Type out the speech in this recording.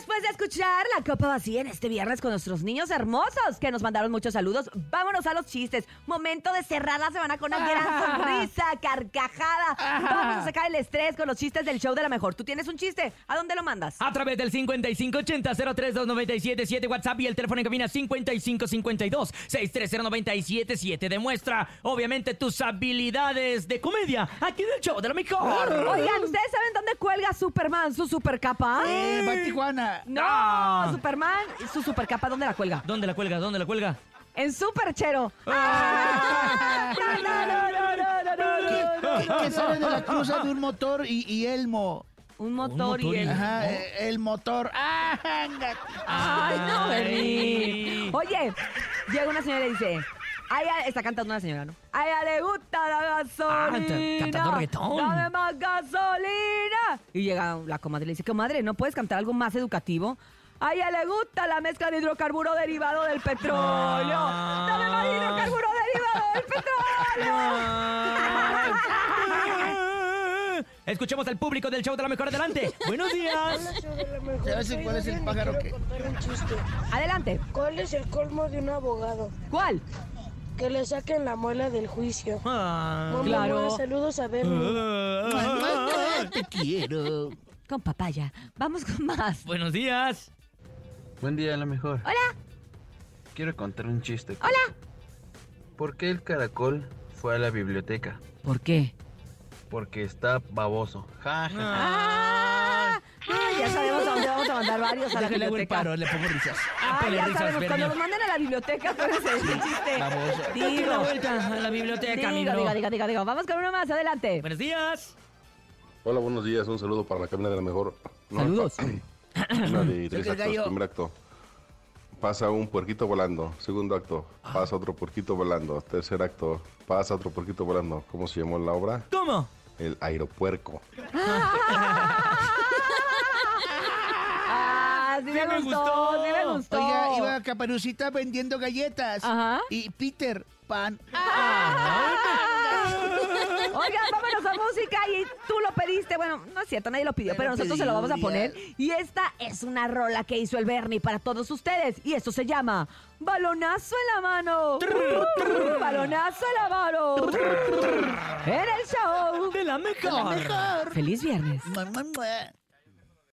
después de escuchar la copa vacía en este viernes con nuestros niños hermosos que nos mandaron muchos saludos, vámonos a los chistes. Momento de cerrar la semana con una gran sonrisa, carcajada. Vamos a sacar el estrés con los chistes del show de la mejor. ¿Tú tienes un chiste? ¿A dónde lo mandas? A través del 5580-032977 WhatsApp y el teléfono en cabina 5552-630977. Demuestra, obviamente, tus habilidades de comedia aquí del show de la mejor. Oigan, ¿ustedes saben dónde cuelga Superman su supercapa? Eh, va a Tijuana. No, Ah. Superman, su supercapa, ¿dónde la cuelga? ¿Dónde la cuelga? ¿Dónde la cuelga? En Superchero. Ah. No, no, no, no, no, no, no, no. Que, sale de la cruza de un motor y, y elmo. Un motor, motor y el... Ajá, eh, el motor. ¡Ah! Ay, no. Bernie. Oye, llega una señora y dice... Está cantando una señora, ¿no? A ella le gusta la gasolina. Ah, cantando reggaetón. Dame más gasolina. Y llega la comadre y le dice, comadre, ¿no puedes cantar algo más educativo? A ella le gusta la mezcla de hidrocarburo derivado del petróleo. Ah. Dame más hidrocarburo derivado del petróleo. Escuchemos al público del show de la mejor adelante. Buenos días. ¿Sabes cuál es el pájaro que.? Adelante. ¿Cuál es el colmo de un abogado? ¿Cuál? Que le saquen la muela del juicio. Ah. Claro. saludos a Bernie. Te quiero. Con papaya. Vamos con más. Buenos días. Buen día, la mejor. Hola. Quiero contar un chiste. Hola. ¿Por qué el caracol fue a la biblioteca? ¿Por qué? Porque está baboso. Ja, ja, ja. Ah, ah, ya sabemos a dónde vamos a mandar varios a la Déjale hago el biblioteca. paro, le pongo risas. Ah, Ponle ya risas, sabemos, cuando Bernie. nos manden a la biblioteca, acuérdense de ese chiste. Baboso. Date la Digo, vuelta a la biblioteca, digo, amigo. digo, digo, digo, digo. Vamos con uno más, adelante. Buenos días. Hola, buenos días. Un saludo para la cabina de la mejor. No, Saludos. Una de tres actos. Primer acto. Pasa un puerquito volando. Segundo acto. Pasa otro puerquito volando. Tercer acto. Pasa otro puerquito volando. ¿Cómo se llamó la obra? ¿Cómo? El aeropuerco. Ah, sí, me, Sí me gustó, gustó. sí me gustó. Oiga, iba Caperucita vendiendo galletas. Ajá. Y Peter Pan. Oigan, vámonos a música y tú lo pediste. Bueno, no es cierto, nadie lo pidió, pero nosotros se lo vamos a poner. Uriel. Y esta es una rola que hizo el Bernie para todos ustedes. Y esto se llama Balonazo en la mano. Balonazo en la mano. En el show. De la mejor. Feliz viernes. Mua, mua, mua.